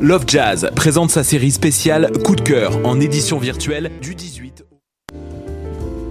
Love Jazz présente sa série spéciale Coup de cœur en édition virtuelle du 18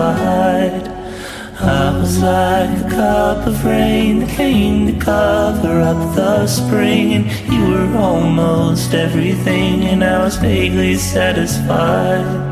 I was like a cup of rain that came to cover up the spring, and you were almost everything, and I was vaguely satisfied.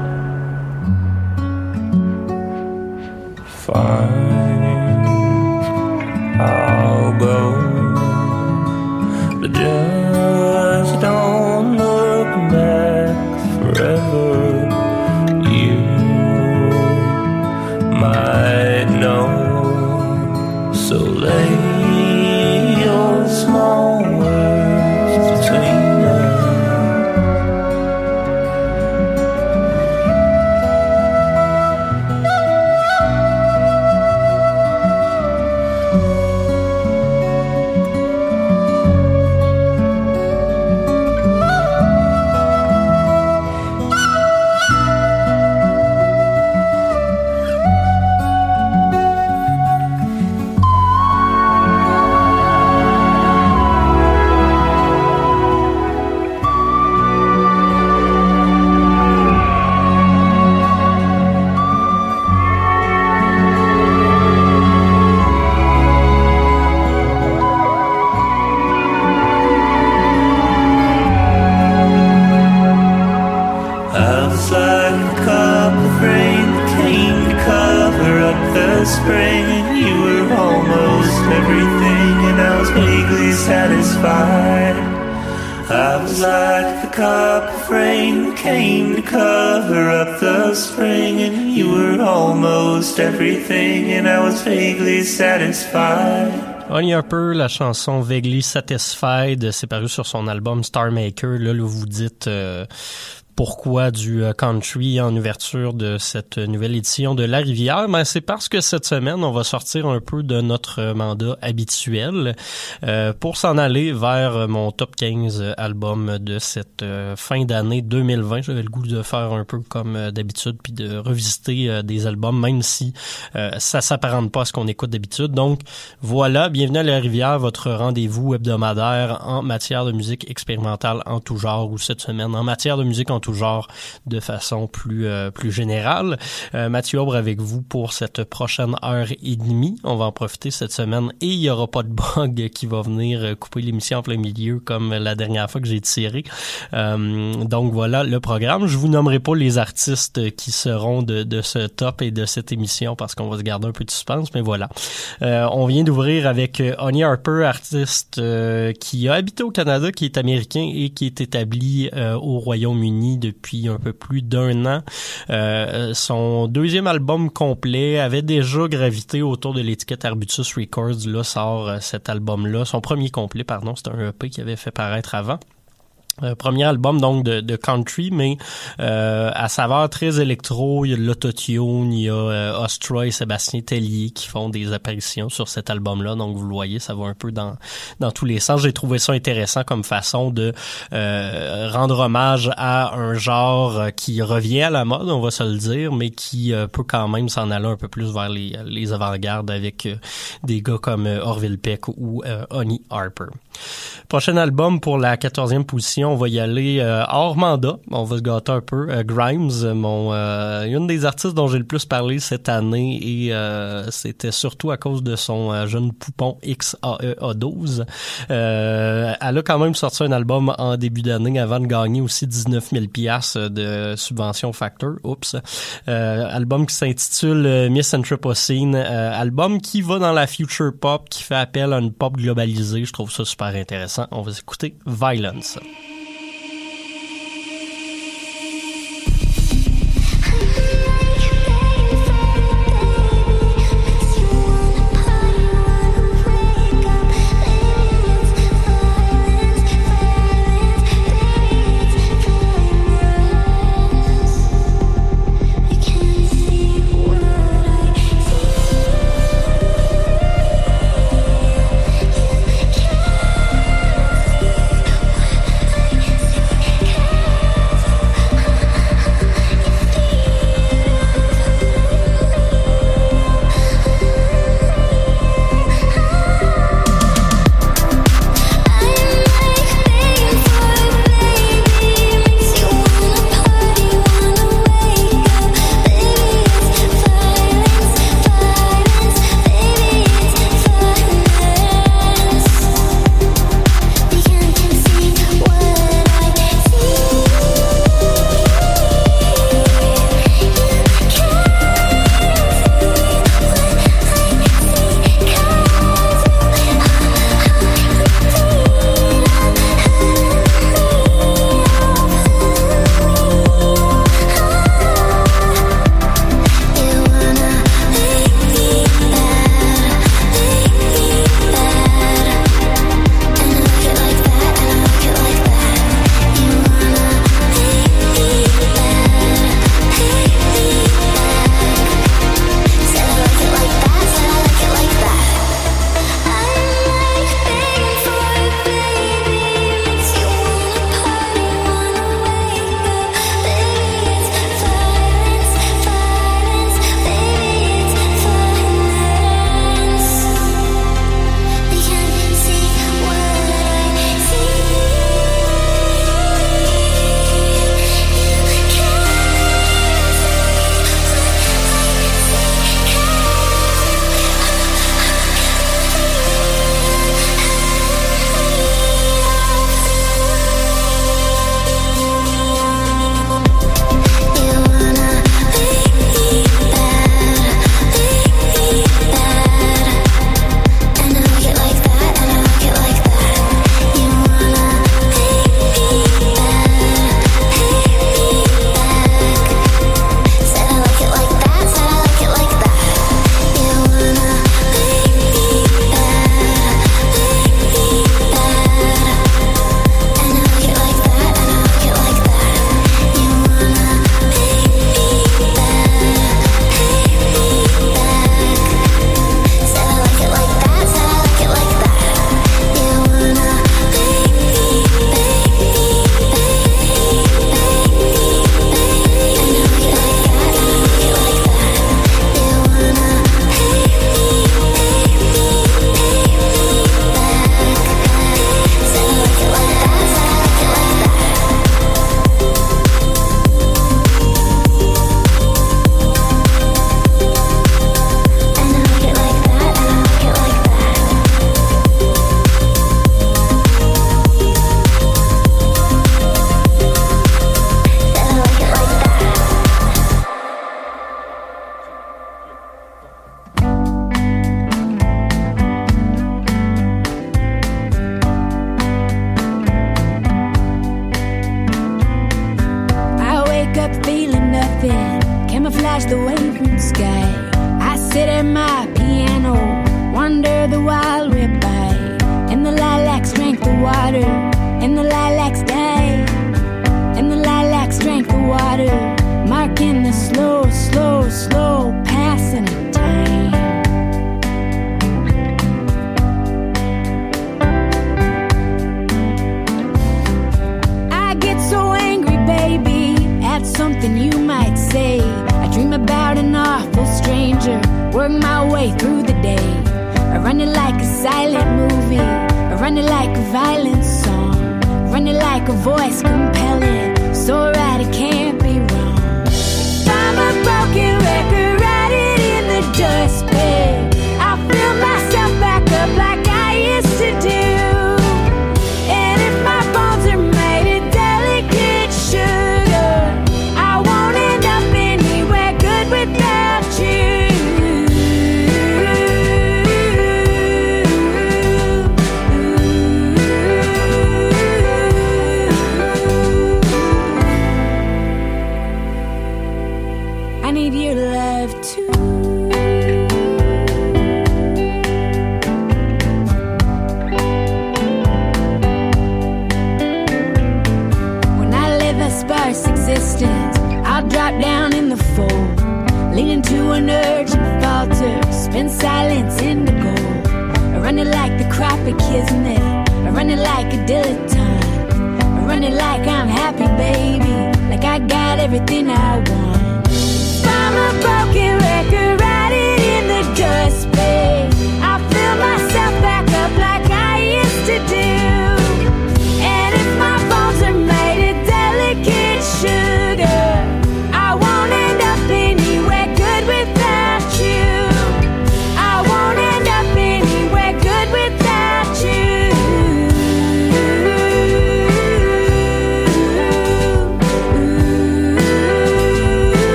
Vaguely satisfied. Honey Harper, la chanson Vaguely Satisfied, c'est paru sur son album Star Maker. Là, là vous dites euh, pourquoi du euh, country en ouverture de cette nouvelle édition de La Rivière, mais c'est parce que cette semaine, on va sortir un peu de notre mandat habituel euh, pour s'en aller vers mon top 15 album de cette euh, fin d'année 2020. J'avais le goût de faire un peu comme euh, d'habitude puis de revisiter euh, des albums, même si euh, ça s'apparente pas à ce qu'on écoute d'habitude. Donc voilà, bienvenue à La Rivière, votre rendez-vous hebdomadaire en matière de musique expérimentale en tout genre ou cette semaine en matière de musique en tout genre de façon plus euh, plus générale. Euh, Mathieu Aubre avec vous pour cette prochaine heure et demie. On va en profiter cette semaine et il y aura pas de bug qui va venir euh, couper l'émission en plein milieu comme la dernière fois que j'ai tiré. Euh, donc voilà le programme. Je vous nommerai pas les artistes qui seront de, de ce top et de cette émission parce qu'on va se garder un peu de suspense, mais voilà. Euh, on vient d'ouvrir avec Honey Harper, artiste qui a habité au Canada, qui est américain et qui est établi au Royaume-Uni depuis un peu plus d'un an. Euh, son deuxième album complet avait déjà gravité autour de l'étiquette Arbutus Records. Là sort euh, cet album-là, son premier complet, pardon, c'est un EP qu'il avait fait paraître avant. Euh, premier album donc de, de country, mais euh, à saveur très électro. Il y a l'autotune, il y a euh, Ostroy et Sébastien Tellier qui font des apparitions sur cet album-là. Donc vous le voyez, ça va un peu dans dans tous les sens. J'ai trouvé ça intéressant comme façon de euh, rendre hommage à un genre qui revient à la mode, on va se le dire, mais qui peut quand même s'en aller un peu plus vers les, les avant-gardes avec des gars comme Orville Peck ou Honey Harper. Prochain album pour la quatorzième position, on va y aller euh, hors mandat. On va se gâter un peu. Euh, Grimes, mon euh, une des artistes dont j'ai le plus parlé cette année et c'était surtout à cause de son jeune poupon XAEA12. elle a quand même sorti un album en début d'année avant de gagner aussi 19 000 pièces de subvention Factor. Oups. album qui s'intitule Miss Anthropocene. album qui va dans la future pop, qui fait appel à une pop globalisée. Je trouve ça super intéressant. On va écouter Violence.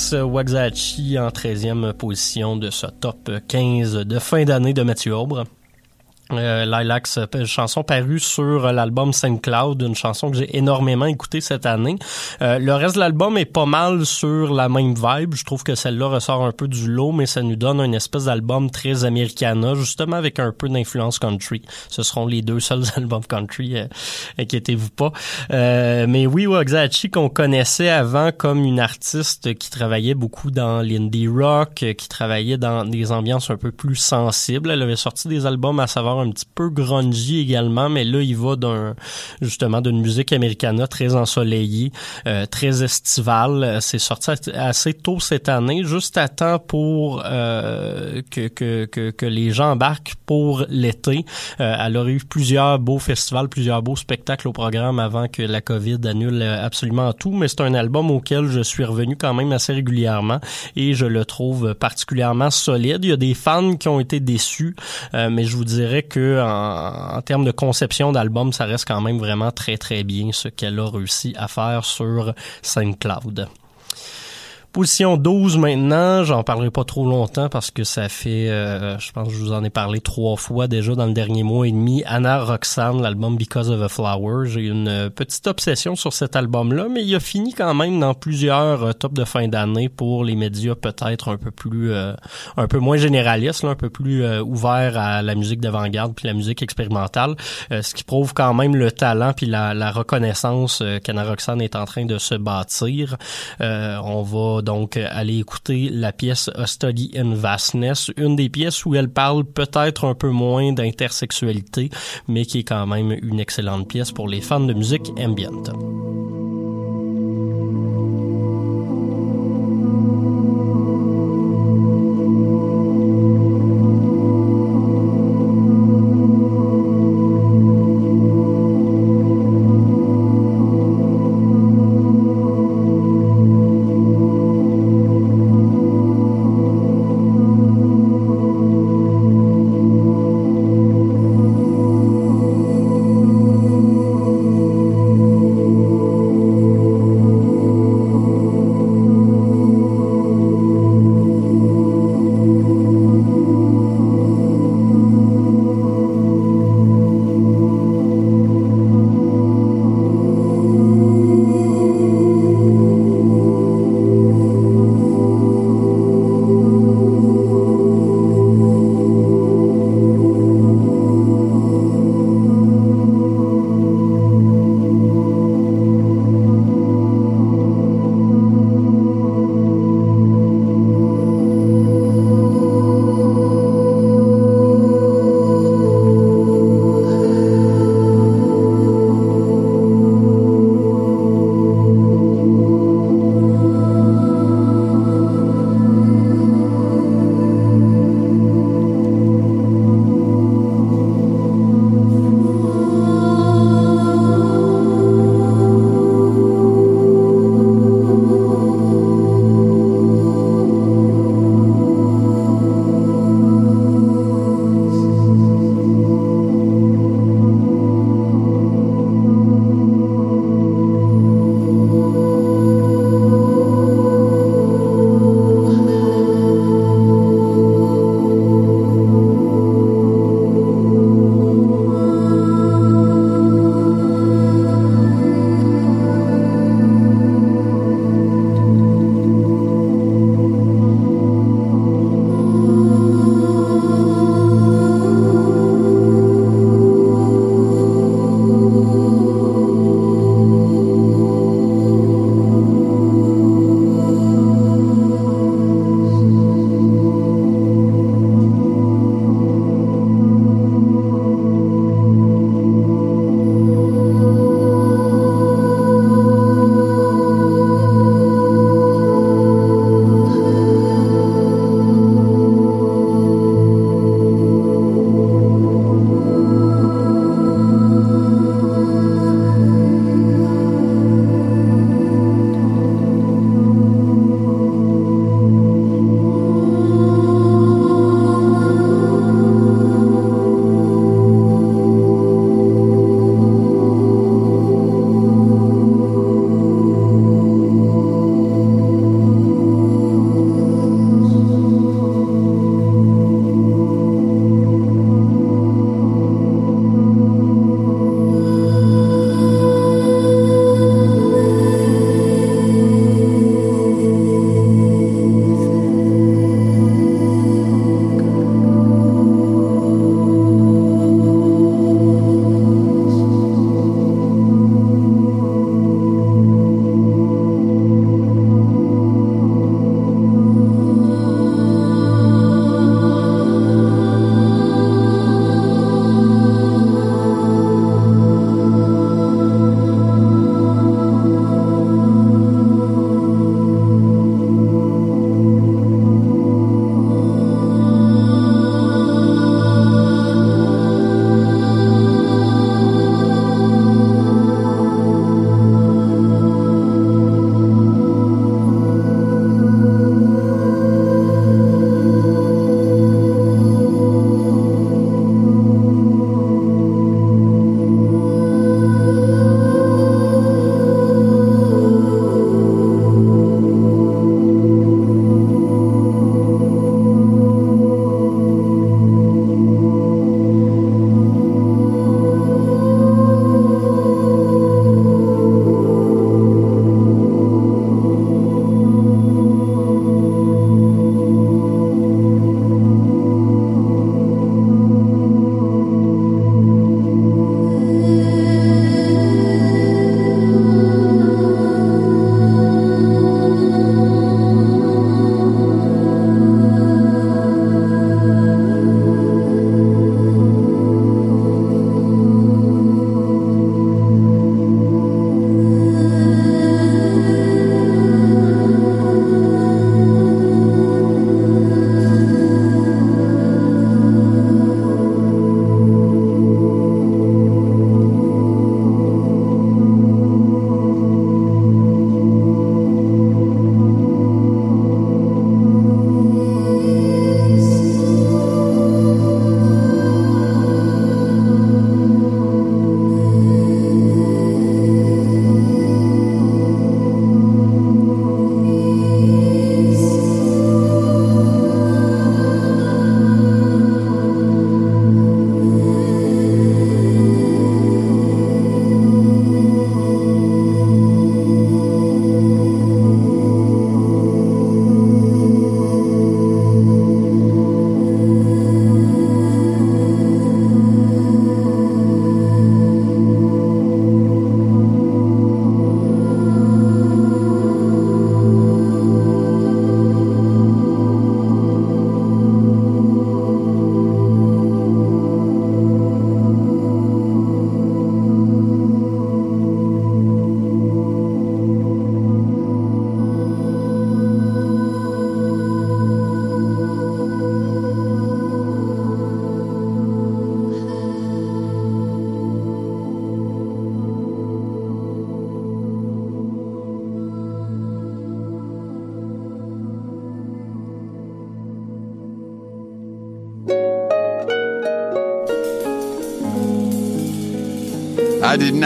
Lilacs Waxahachie en 13e position de ce top 15 de fin d'année de Mathieu Aubre. Euh, Lilacs, euh, chanson parue sur l'album Saint Cloud, une chanson que j'ai énormément écoutée cette année. Euh, le reste de l'album est pas mal sur la même vibe. Je trouve que celle-là ressort un peu du lot, mais ça nous donne une espèce d'album très americana, justement avec un peu d'influence country. Ce seront les deux seuls albums country, euh, inquiétez-vous pas. Euh, mais oui, Waxahachie qu'on connaissait avant comme une artiste qui travaillait beaucoup dans l'indie rock, qui travaillait dans des ambiances un peu plus sensibles. Elle avait sorti des albums à savoir petit peu grungy également, mais là, il va d'un justement d'une musique americana très ensoleillée, euh, très estivale. C'est sorti assez tôt cette année, juste à temps pour euh, que, que, que, que, les gens embarquent pour l'été. Euh, elle aurait eu plusieurs beaux festivals, plusieurs beaux spectacles au programme avant que la COVID annule absolument tout, mais c'est un album auquel je suis revenu quand même assez régulièrement et je le trouve particulièrement solide. Il y a des fans qui ont été déçus, euh, mais je vous dirais que en, termes de conception d'album, ça reste quand même vraiment très très bien ce qu'elle a réussi à faire sur SoundCloud. Position 12 maintenant, j'en parlerai pas trop longtemps parce que ça fait, euh, je pense que je vous en ai parlé trois fois déjà dans le dernier mois et demi. Anna Roxanne, l'album Because of a Flower, j'ai une petite obsession sur cet album-là, mais il a fini quand même dans plusieurs euh, tops de fin d'année pour les médias peut-être un peu plus, euh, un peu moins généralistes, un peu plus euh, ouverts à la musique d'avant-garde puis la musique expérimentale, euh, ce qui prouve quand même le talent puis la, la reconnaissance qu'Anna Roxanne est en train de se bâtir. on va donc aller écouter la pièce A Study in Vastness, une des pièces où elle parle peut-être un peu moins d'intersexualité, mais qui est quand même une excellente pièce pour les fans de musique ambient.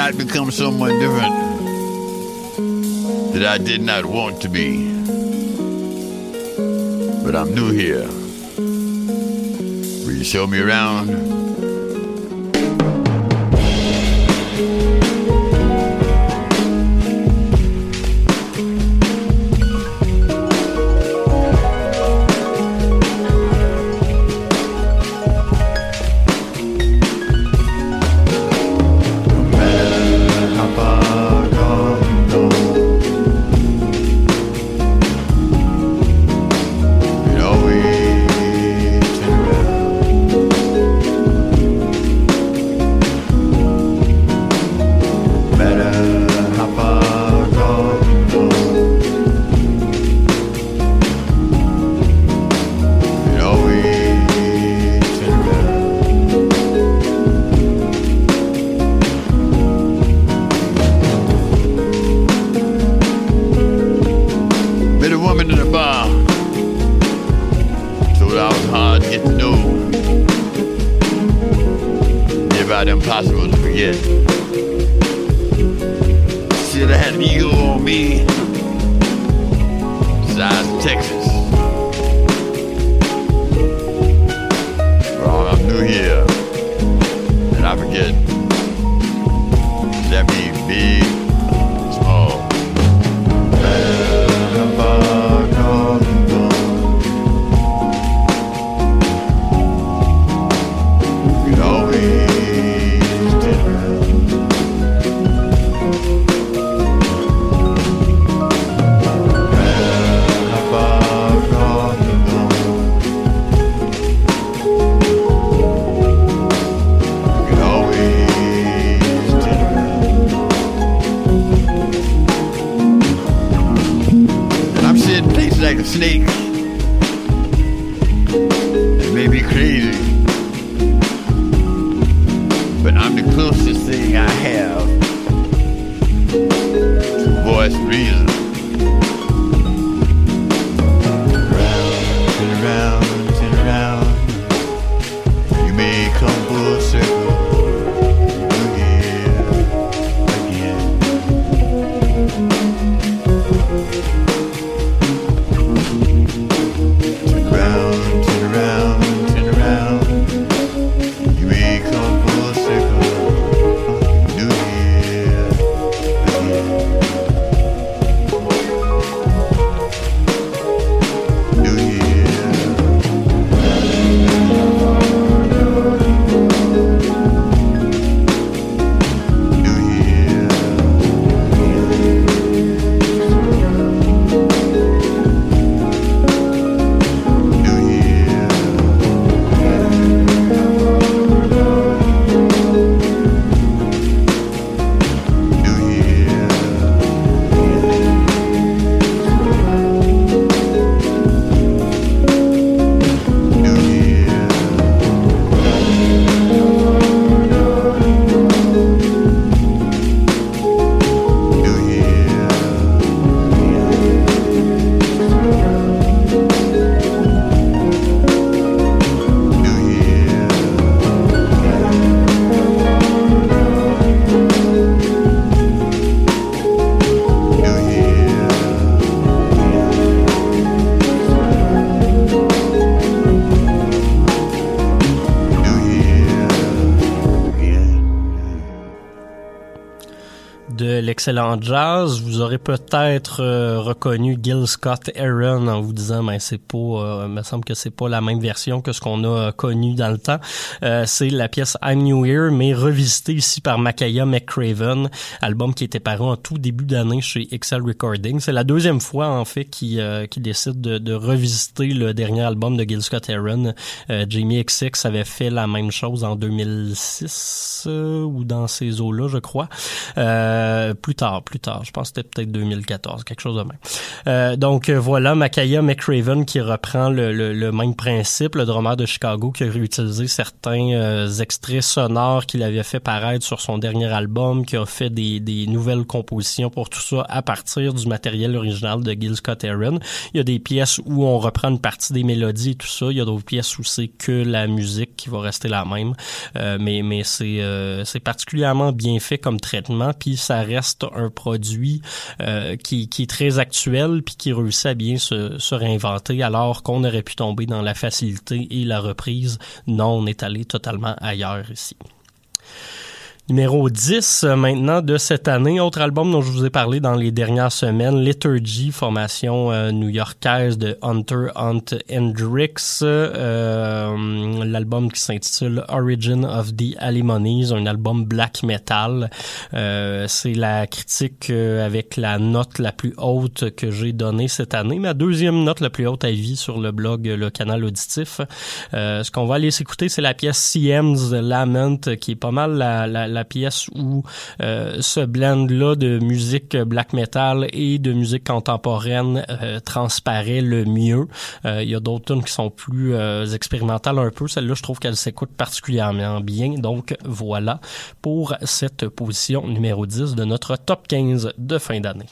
Not become someone different that I did not want to be. But I'm new here. Will you show me around? e excellent jazz. Vous aurez peut-être euh, reconnu Gil Scott Aaron en vous disant, mais c'est pas, euh, me semble que c'est pas la même version que ce qu'on a euh, connu dans le temps. Euh, c'est la pièce I'm New Here, mais revisitée ici par Makaya McCraven, album qui était paru en tout début d'année chez Excel Recording. C'est la deuxième fois en fait qui qui décide de, de, revisiter le dernier album de Gil Scott Aaron. Jamie XX avait fait la même chose en 2006 ou dans ces eaux-là, je crois. Euh, plus tard, plus tard. Je pense que c'était peut-être 2014, quelque chose de même. Euh, donc euh, voilà, Makaya McRaven qui reprend le, le, même principe, le drummer de Chicago qui a réutilisé certains euh, extraits sonores qu'il avait fait paraître sur son dernier album, qui a fait des, des nouvelles compositions pour tout ça à partir du matériel original de Gil Scott Aaron. Il y a des pièces où on reprend une partie des mélodies et tout ça. Il y a d'autres pièces où c'est que la musique qui va rester la même. mais mais c'est c'est particulièrement bien fait comme traitement, puis ça reste un produit euh, qui, qui, est très actuel, puis qui réussit à bien se, se réinventer, alors qu'on aurait pu tomber dans la facilité et la reprise. Non, on est allé totalement ailleurs ici. Numéro 10 euh, maintenant de cette année, autre album dont je vous ai parlé dans les dernières semaines, Liturgy, formation euh, new-yorkaise de Hunter Hunt Hendrix, euh, l'album qui s'intitule Origin of the Alimonies, un album black metal. C'est la critique avec la note la plus haute que j'ai donnée cette année, ma deuxième note la plus haute à vie sur le blog Le Canal Auditif. ce qu'on va aller s'écouter, c'est la pièce CM's Lament, qui est pas mal la, la la pièce où euh, ce blend-là de musique black metal et de musique contemporaine euh, transparaît le mieux. Euh, il y a d'autres tunes qui sont plus expérimentales un peu. Celle-là, je trouve qu'elle s'écoute particulièrement bien. Donc voilà pour cette position numéro 10 de notre top 15 de fin d'année.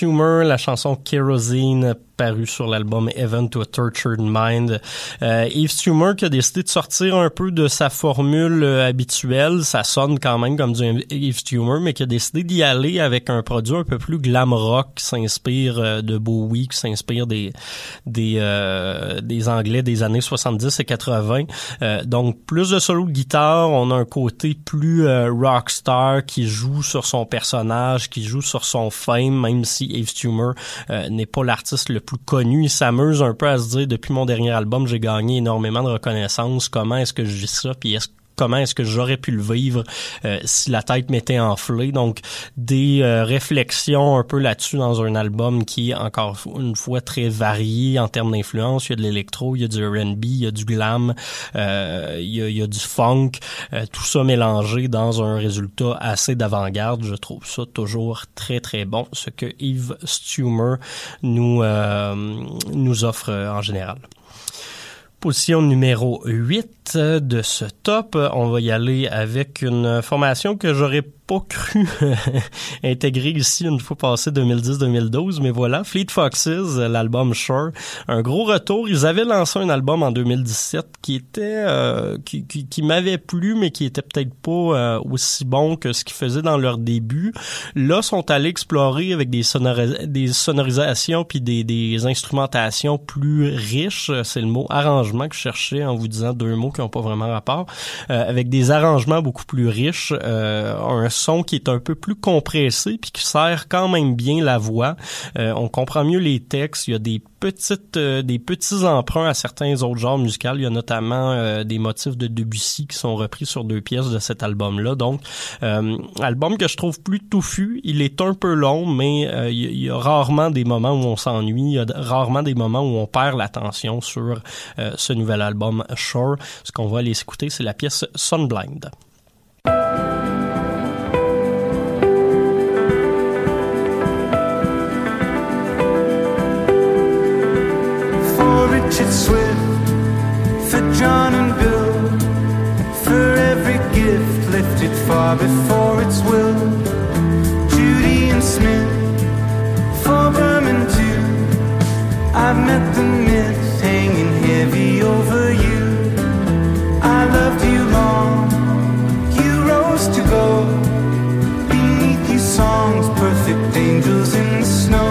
Tumor, la chanson Kerosene paru sur l'album Event to a Tortured Mind. Euh, Eve Tumor qui a décidé de sortir un peu de sa formule euh, habituelle, ça sonne quand même comme du Eve Tumor, mais qui a décidé d'y aller avec un produit un peu plus glam rock qui s'inspire euh, de Bowie, qui s'inspire des des euh, des Anglais des années 70 et 80. Euh, donc plus de solo de guitare, on a un côté plus rockstar qui joue sur son personnage, qui joue sur son fame, même si Eve Tumor n'est pas l'artiste le plus plus connu. Il s'amuse un peu à se dire, depuis mon dernier album, j'ai gagné énormément de reconnaissance. Comment est-ce que je vis ça? Puis est-ce comment est-ce que j'aurais pu le vivre euh, si la tête m'était enflée. Donc des euh, réflexions un peu là-dessus dans un album qui est encore une fois très varié en termes d'influence. Il y a de l'électro, il y a du R&B, il y a du glam, euh, il, y a, du funk, tout ça mélangé dans un résultat assez d'avant-garde. Je trouve ça toujours très très bon, ce que Yves Stumer nous nous offre en général. Position numéro 8 de ce top, on va y aller avec une formation que j'aurais pas cru intégrer ici une fois passé 2010-2012, mais voilà, Fleet Foxes, l'album Shore, un gros retour. Ils avaient lancé un album en 2017 qui était euh, qui, qui, qui m'avait plu, mais qui était peut-être pas euh, aussi bon que ce qu'ils faisaient dans leur début. Là, sont allés explorer avec des, des sonorisations puis des, des instrumentations plus riches. C'est le mot arrangement que je cherchais en vous disant deux mots qui n'ont pas vraiment rapport. Euh, avec des arrangements beaucoup plus riches, un son qui est un peu plus compressé puis qui sert quand même bien la voix. Euh, on comprend mieux les textes. Il y a des petites, euh, des petits emprunts à certains autres genres musicaux. Il y a notamment euh, des motifs de Debussy qui sont repris sur deux pièces de cet album-là. Donc, album que je trouve plus touffu. Il est un peu long, mais il y a rarement des moments où on s'ennuie. Il y a rarement des moments où on perd l'attention sur ce nouvel album Shore. Ce qu'on va aller écouter, c'est la pièce Sunblind. Richard Swift, for John and Bill, for every gift lifted far before its will. Judy and Smith, for Berman too. I've met the myths hanging heavy over you. I loved you long, you rose to go. Beneath you, songs, perfect angels in the snow.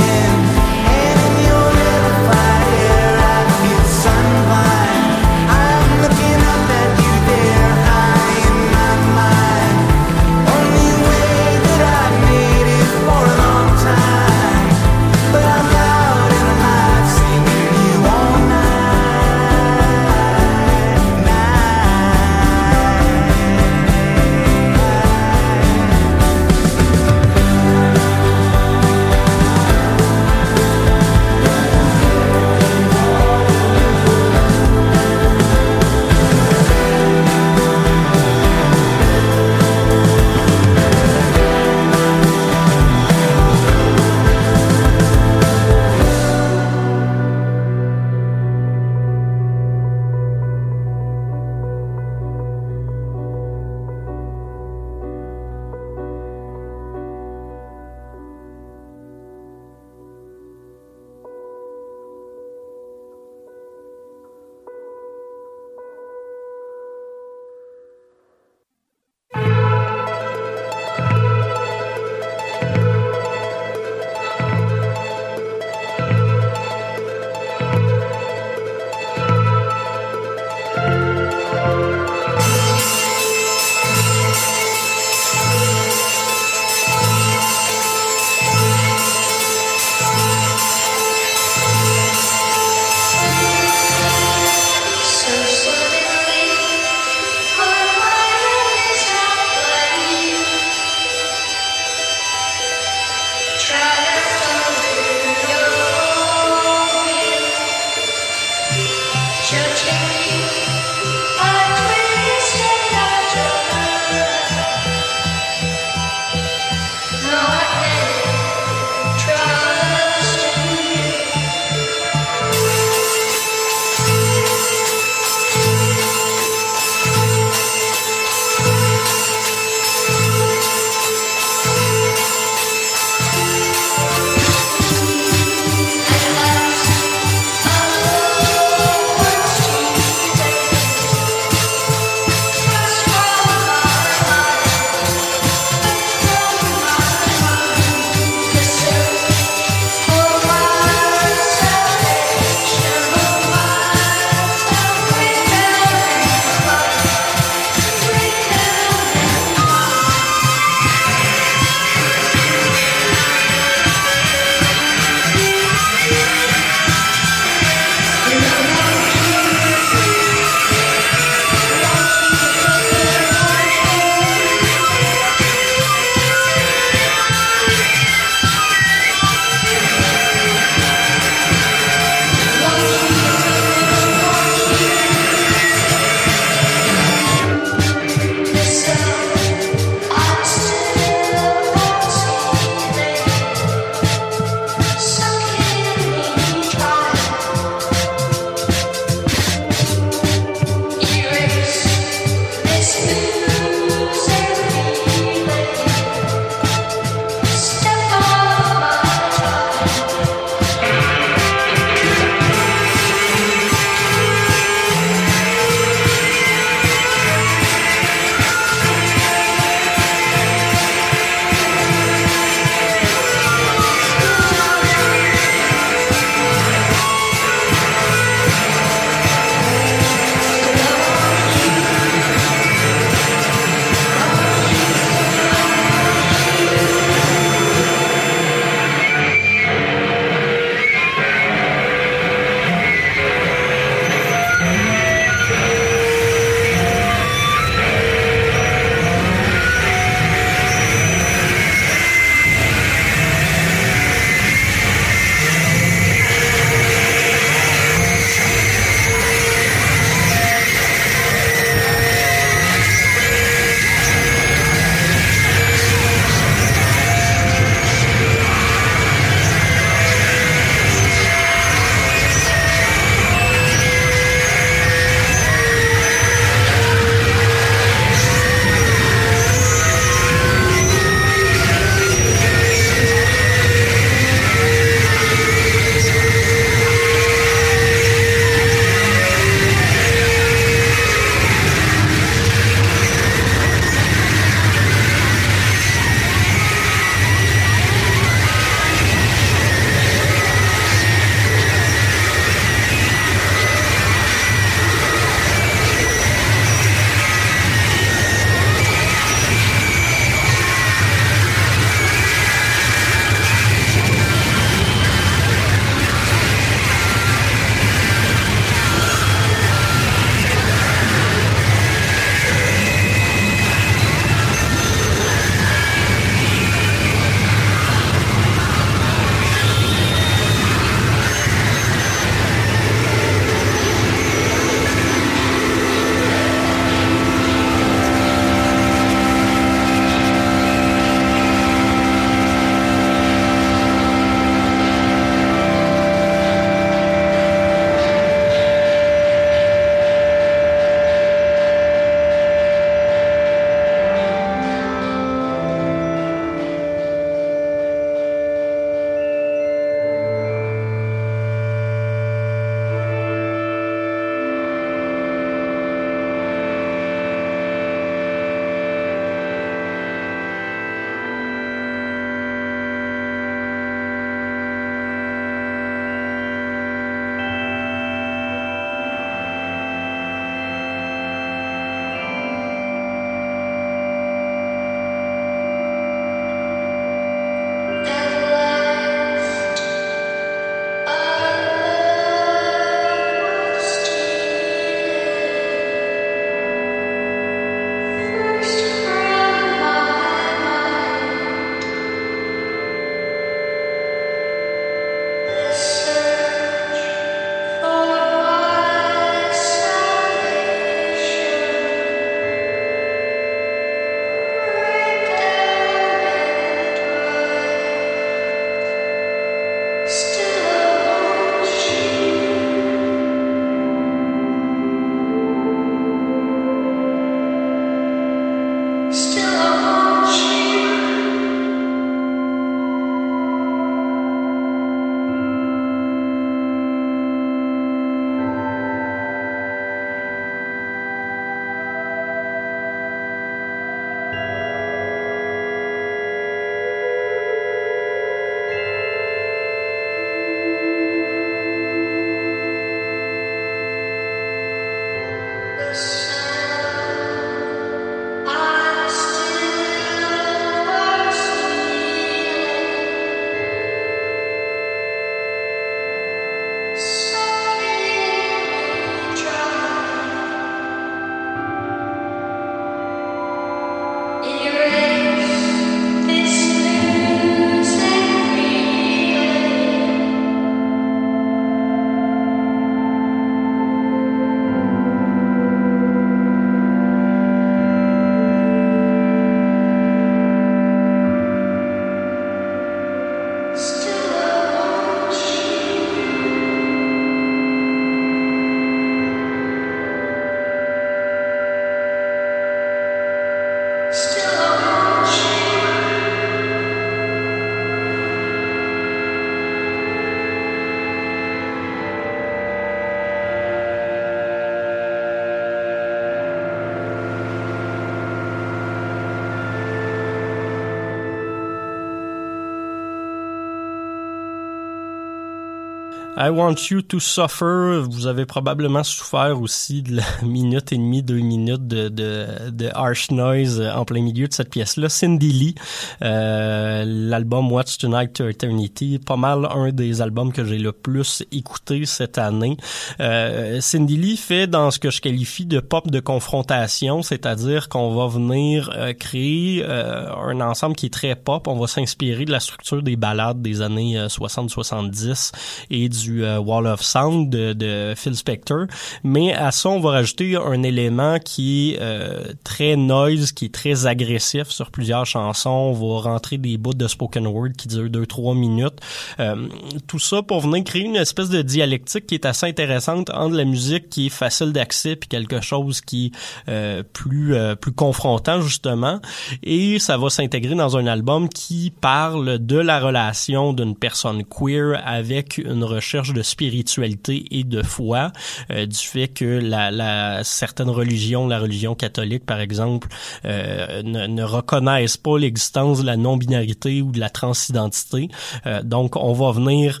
I Want You to Suffer. Vous avez probablement souffert aussi de la minute et demie, deux minutes de, de, harsh noise en plein milieu de cette pièce-là. Cindy Lee, euh, l'album What's Tonight to Eternity, pas mal un des albums que j'ai le plus écouté cette année. Euh, Cindy Lee fait dans ce que je qualifie de pop de confrontation, c'est-à-dire qu'on va venir euh, créer euh, un ensemble qui est très pop. On va s'inspirer de la structure des ballades des années 60-70 et du euh, Wall of Sound de, Phil Spector. Mais à ça, on va rajouter un élément qui est euh, très noise, qui est très agressif sur plusieurs chansons. On va rentrer des bouts de spoken word qui durent 2-3 minutes. Euh, tout ça pour venir créer une espèce de dialectique qui est assez intéressante entre la musique qui est facile d'accès puis quelque chose qui est plus plus confrontant justement et ça va s'intégrer dans un album qui parle de la relation d'une personne queer avec une recherche de spiritualité et de foi, euh, du fait que la, la, certaines religions, la religion catholique par exemple, euh, ne, ne, reconnaissent pas l'existence de la non-binarité ou de la transidentité. Euh, donc on va venir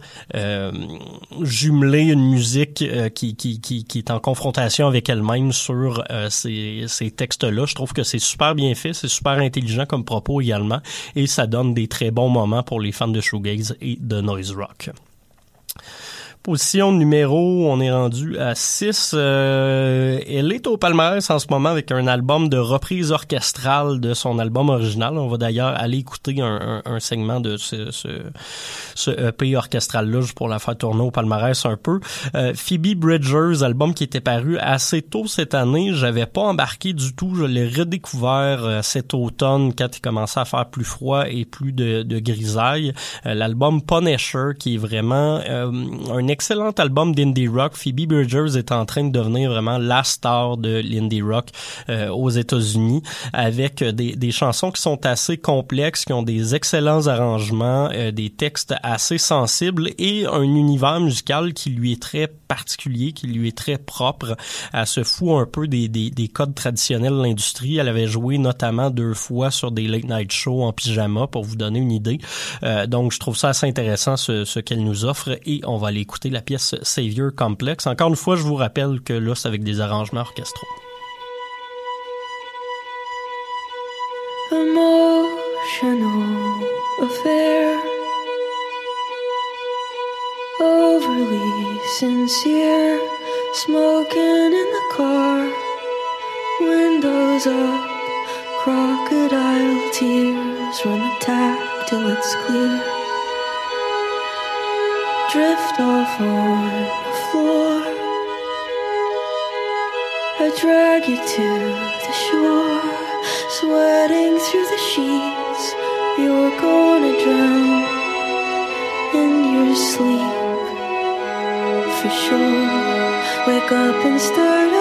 jumeler une musique qui, qui, qui, qui, est en confrontation avec elle-même sur ces, ces textes-là. Je trouve que c'est super bien fait, c'est super intelligent comme propos également, et ça donne des très bons moments pour les fans de shoegaze et de noise rock. Position numéro, on est rendu à 6. Euh, elle est au palmarès en ce moment avec un album de reprise orchestrale de son album original. On va d'ailleurs aller écouter un, un, segment de ce, ce, ce EP orchestral-là pour la faire tourner au palmarès un peu. Euh, Phoebe Bridgers, album qui était paru assez tôt cette année. J'avais pas embarqué du tout. Je l'ai redécouvert euh, cet automne quand il commençait à faire plus froid et plus de, de grisaille. Euh, l'album Punisher qui est vraiment un excellent album d'indie rock. Phoebe Bridgers est en train de devenir vraiment la star de l'indie rock euh, aux États-Unis avec des, des, chansons qui sont assez complexes, qui ont des excellents arrangements, euh, des textes assez sensibles et un univers musical qui lui est très particulier, qui lui est très propre. Elle se fout un peu des, des, des codes traditionnels de l'industrie. Elle avait joué notamment deux fois sur des late night shows en pyjama pour vous donner une idée. Euh, donc je trouve ça assez intéressant ce, ce qu'elle nous offre et on va l'écouter la pièce Savior Complex. Encore une fois, je vous rappelle que là, c'est avec des arrangements orchestraux. Emotional affair. Overly sincere. Smoking in the car. Windows up. Crocodile tears Run the tap till it's clear drift off on the floor. I drag you to the shore, sweating through the sheets. You're gonna drown in your sleep for sure. Wake up and start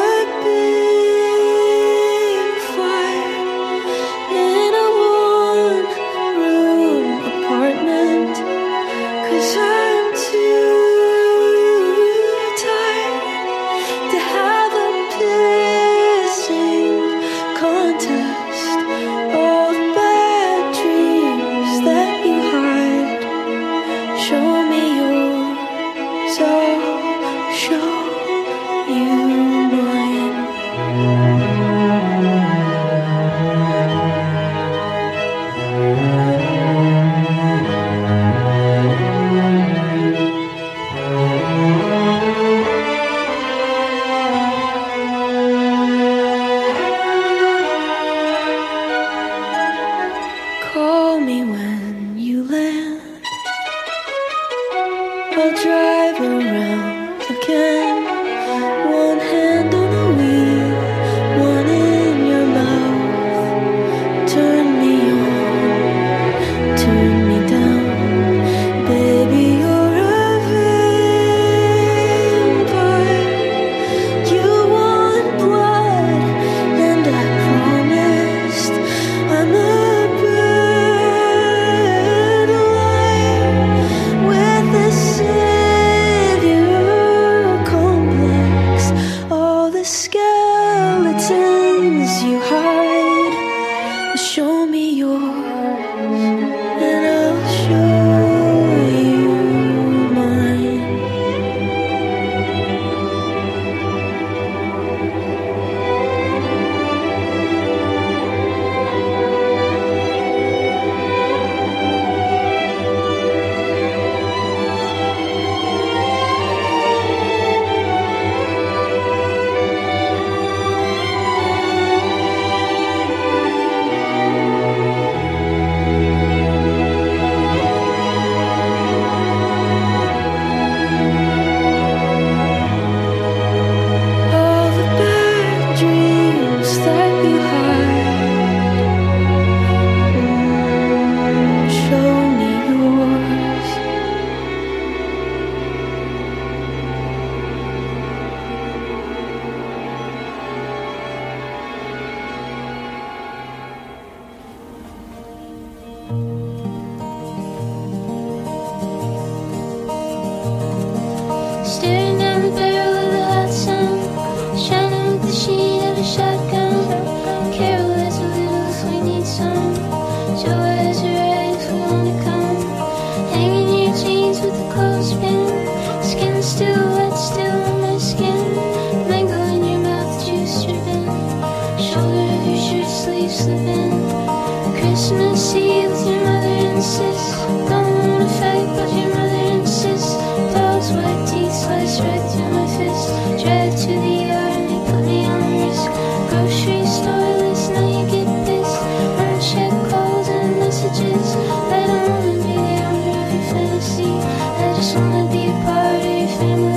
party family.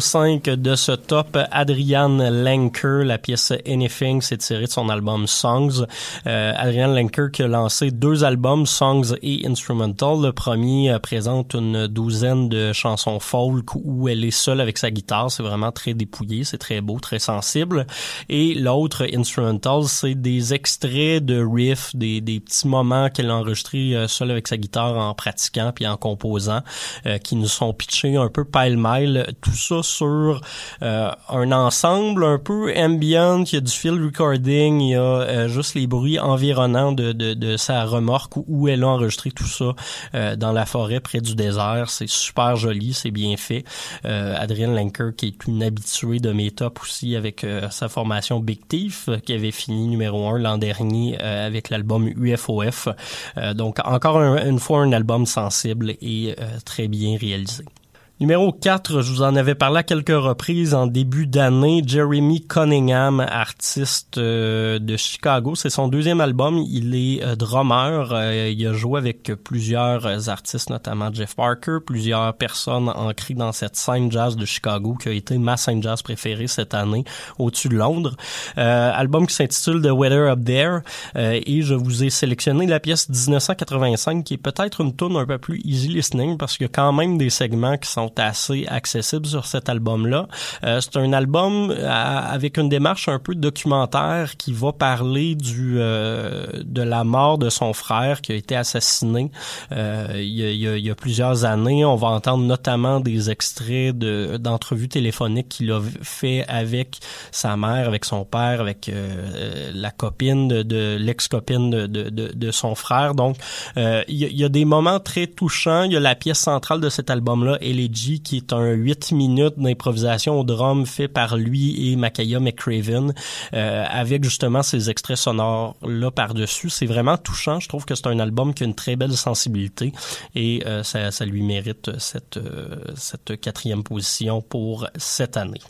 Numéro 5 de ce top, Adrian Lenker, la pièce Anything, c'est tiré de son album Songs. Euh, Adrian Lenker qui a lancé deux albums, Songs et Instrumental. Le premier euh, présente une douzaine de chansons folk où elle est seule avec sa guitare. C'est vraiment très dépouillé, c'est très beau, très sensible. Et l'autre, Instrumental, c'est des extraits de riffs, des, des petits moments qu'elle a enregistrés euh, seule avec sa guitare en pratiquant puis en composant, euh, qui nous sont pitchés un peu pile-mile, tout ça sur euh, un ensemble un peu ambient, il y a du field recording, il y a euh, juste les bruits environnants de, de, sa remorque où, elle a enregistré tout ça euh, dans la forêt près du désert. C'est super joli, c'est bien fait. Adrienne Lenker qui est une habituée de mes tops aussi avec sa formation Big Thief qui avait fini numéro un l'an dernier avec l'album UFOF. Donc encore un- une fois un album sensible et très bien réalisé. Numéro 4, je vous en avais parlé à quelques reprises en début d'année. Jeremy Cunningham, artiste euh, de Chicago, c'est son deuxième album. Il est euh, drummer. Euh, il a joué avec plusieurs artistes, notamment Jeff Parker, plusieurs personnes ancrées dans cette scène jazz de Chicago qui a été ma scène jazz préférée cette année au-dessus de Londres. Album qui s'intitule The Weather Up There et je vous ai sélectionné la pièce 1985 qui est peut-être une tune un peu plus easy listening parce qu'il y a quand même des segments qui sont sont assez accessibles sur cet album-là. Euh, c'est un album avec une démarche un peu documentaire qui va parler du de la mort de son frère qui a été assassiné il y, a, il, y a, plusieurs années. On va entendre notamment des extraits de d'entrevues téléphoniques qu'il a fait avec sa mère, avec son père, avec la copine de, de l'ex-copine de, de, de, son frère. Donc, il y, y, a des moments très touchants. Il y a la pièce centrale de cet album-là, Qui est un 8 minutes d'improvisation au drum fait par lui et Makaya McCraven, euh, avec justement ces extraits sonores-là par-dessus. C'est vraiment touchant. Je trouve que c'est un album qui a une très belle sensibilité et euh, ça, ça, lui mérite cette, euh, cette quatrième position pour cette année.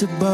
Predictable to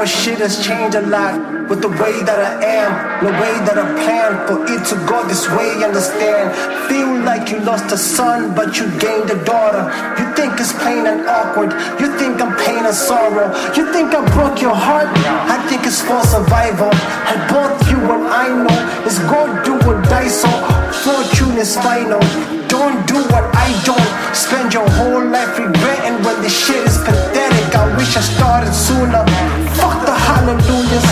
I know shit has changed a lot with the way that I am, the way that I plan for it to go this way. Understand? Feel like you lost a son, but you gained a daughter. You think it's plain and awkward. You think I'm pain and sorrow. You think I broke your heart. I think it's for survival. And both you and I know it's go do or die. So fortune is final. Don't do what I don't. Spend your whole life regretting when the shit is pathetic. I wish I started sooner. Fuck the hallelujahs.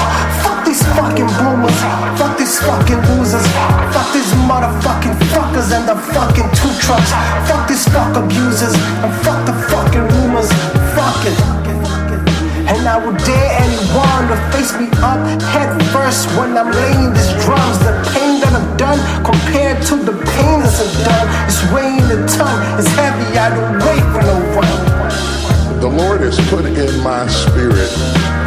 Fuck these fucking boomers. Fuck these fucking losers. Fuck these motherfucking fuckers and the fucking two trucks. Fuck these fuck abusers. And fuck the fucking rumors. Fuck it. And I would dare anyone to face me up head first when I'm laying these drums. The pain that I've done compared to the pain that's done is weighing a ton. It's heavy. I don't wait for no one. The Lord has put in my spirit,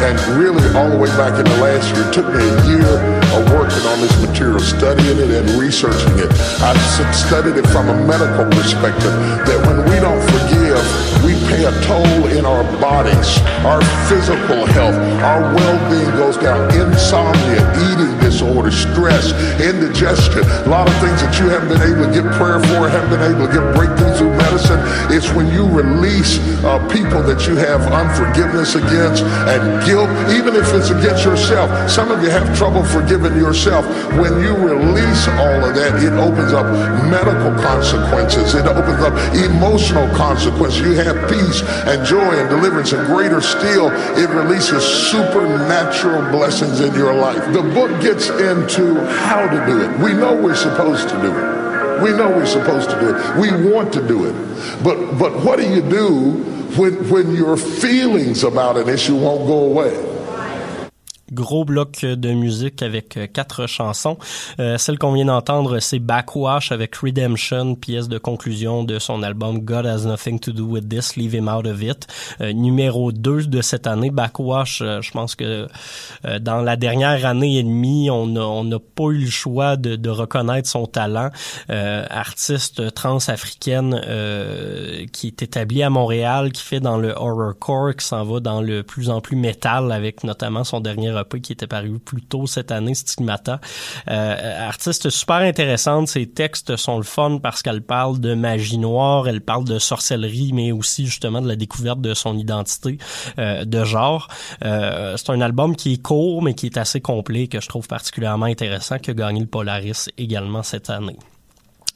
and really all the way back in the last year, it took me a year of working on this material, studying it and researching it. I've studied it from a medical perspective that when we don't forgive, pay a toll in our bodies, our physical health, our well-being goes down, insomnia, eating disorder, stress, indigestion, a lot of things that you haven't been able to get prayer for, haven't been able to get breakthrough through medicine. It's when you release uh, people that you have unforgiveness against and guilt, even if it's against yourself. Some of you have trouble forgiving yourself. When you release all of that, it opens up medical consequences. It opens up emotional consequences. You have and joy and deliverance, and greater still, it releases supernatural blessings in your life. The book gets into how to do it. We know we're supposed to do it. We know we're supposed to do it. We want to do it. But but what do you do when when your feelings about an issue won't go away? Gros bloc de musique avec euh, quatre chansons. Euh, celle qu'on vient d'entendre, c'est Backwash avec Redemption, pièce de conclusion de son album God Has Nothing to Do With This, Leave Him Out of It. Euh, numéro 2 de cette année. Backwash, je pense que dans la dernière année et demie, on n'a on pas eu le choix de, reconnaître son talent. Artiste transafricaine qui est établie à Montréal, qui fait dans le horrorcore, qui s'en va dans le plus en plus métal avec notamment son dernier Qui était paru plus tôt cette année, Stigmata. Euh, artiste super intéressante, ses textes sont le fun parce qu'elle parle de magie noire, elle parle de sorcellerie, mais aussi justement de la découverte de son identité euh, de genre. Euh, c'est un album qui est court, mais qui est assez complet, que je trouve particulièrement intéressant, qui a gagné le Polaris également cette année.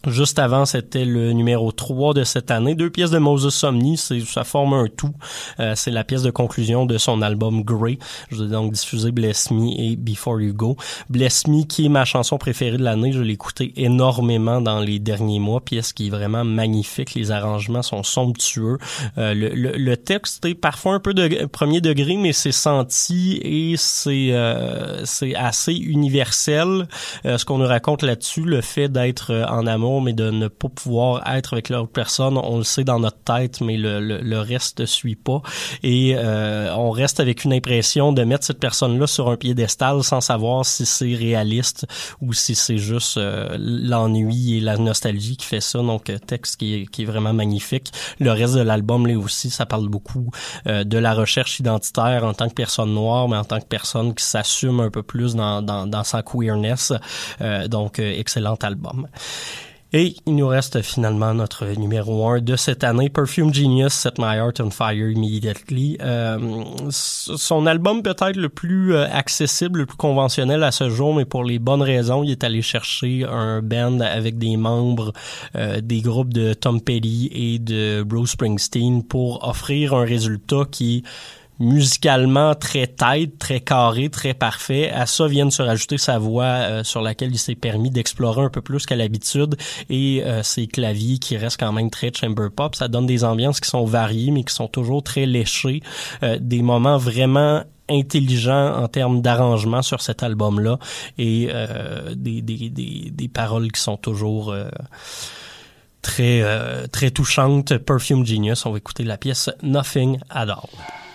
Juste avant, c'était le numéro 3 de cette année. Deux pièces de Moses Somni, ça forme un tout. Euh, c'est la pièce de conclusion de son album Grey. Je vais donc diffuser Bless Me et Before You Go. Bless Me, qui est ma chanson préférée de l'année, je l'ai écouté énormément dans les derniers mois. Pièce qui est vraiment magnifique. Les arrangements sont somptueux. Euh, le, le, le texte est parfois un peu de premier degré, mais c'est senti et c'est, euh, c'est assez universel. Euh, ce qu'on nous raconte là-dessus, le fait d'être en amour mais de ne pas pouvoir être avec l'autre personne. On le sait dans notre tête, mais le, le, le reste ne suit pas. Et euh, on reste avec une impression de mettre cette personne-là sur un piédestal sans savoir si c'est réaliste ou si c'est juste euh, l'ennui et la nostalgie qui fait ça. Donc, euh, texte qui est, qui est vraiment magnifique. Le reste de l'album, là aussi, ça parle beaucoup euh, de la recherche identitaire en tant que personne noire, mais en tant que personne qui s'assume un peu plus dans, dans, dans sa queerness. Euh, donc, euh, excellent album. Et il nous reste finalement notre numéro un de cette année, Perfume Genius, Set My Heart on Fire Immediately. Euh, son album peut-être le plus euh, accessible, le plus conventionnel à ce jour, mais pour les bonnes raisons, il est allé chercher un band avec des membres euh, des groupes de Tom Petty et de Bruce Springsteen pour offrir un résultat qui musicalement très tight, très carré, très parfait. À ça vient de se rajouter sa voix euh, sur laquelle il s'est permis d'explorer un peu plus qu'à l'habitude et euh, ses claviers qui restent quand même très chamber pop. Ça donne des ambiances qui sont variées mais qui sont toujours très léchées. Euh, des moments vraiment intelligents en termes d'arrangement sur cet album-là et euh, des, des, des, des, paroles qui sont toujours très, très touchantes. Perfume Genius, on va écouter la pièce Nothing at All.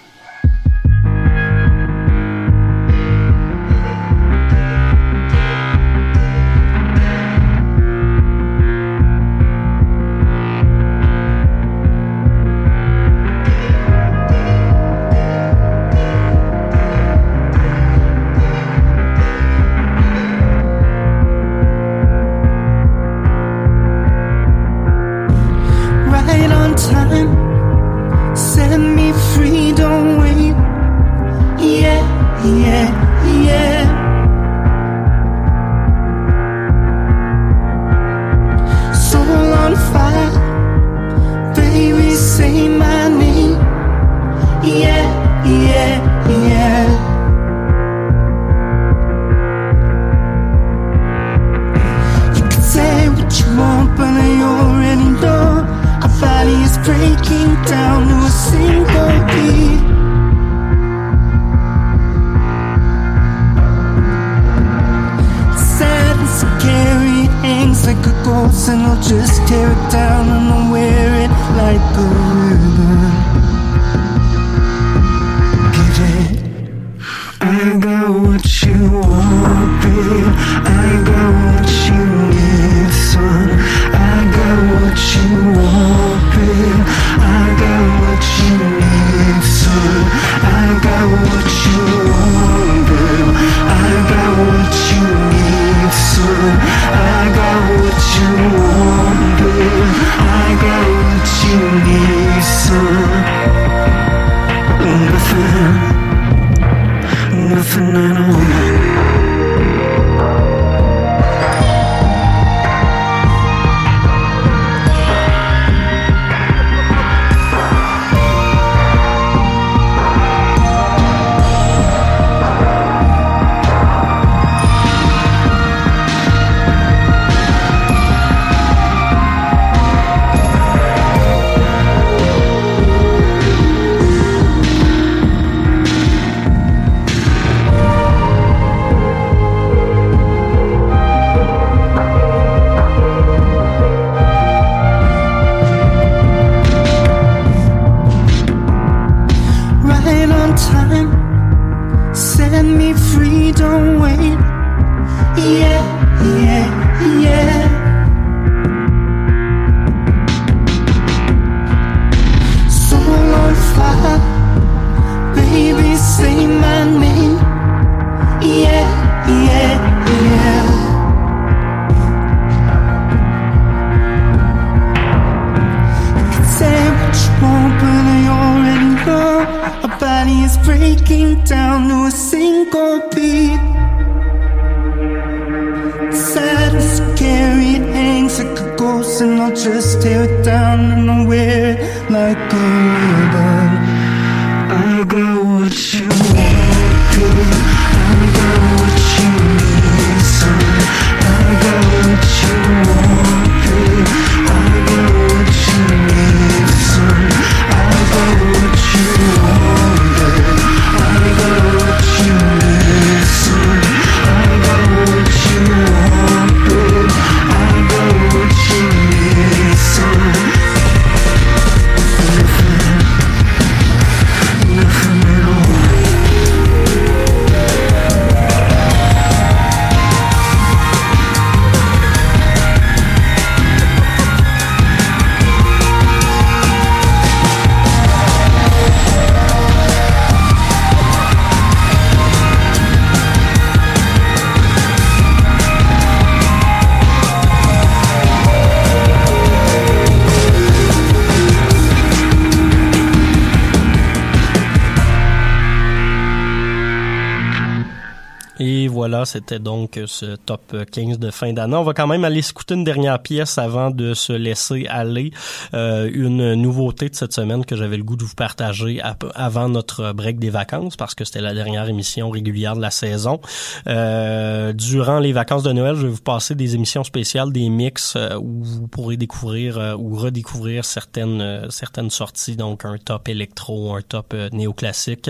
C'était donc ce top 15 de fin d'année. On va quand même aller écouter une dernière pièce avant de se laisser aller. Euh, une nouveauté de cette semaine que j'avais le goût de vous partager avant notre break des vacances parce que c'était la dernière émission régulière de la saison. Euh, durant les vacances de Noël, je vais vous passer des émissions spéciales, des mix euh, où vous pourrez découvrir euh, ou redécouvrir certaines euh, certaines sorties, donc un top électro, un top euh, néoclassique,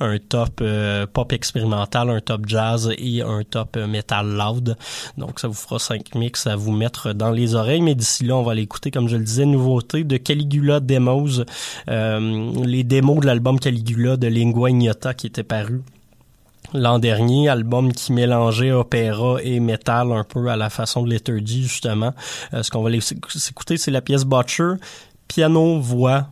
un top euh, pop expérimental, un top jazz et un top euh, metal loud. Donc ça vous fera cinq mix à vous mettre dans les oreilles, mais d'ici là, on va l'écouter, comme je le disais, nouveauté de Caligula Demos, euh, les démos de l'album Caligula de Lingua Ignota qui était paru l'an dernier, album qui mélangeait opéra et metal un peu à la façon de Liturgy, justement. Euh, ce qu'on va aller s'écouter, c'est la pièce Butcher, piano, voix,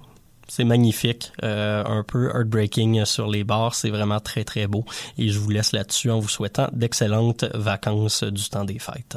c'est magnifique, euh, un peu heartbreaking sur les bars, c'est vraiment très très beau. Et je vous laisse là-dessus en vous souhaitant d'excellentes vacances du temps des fêtes.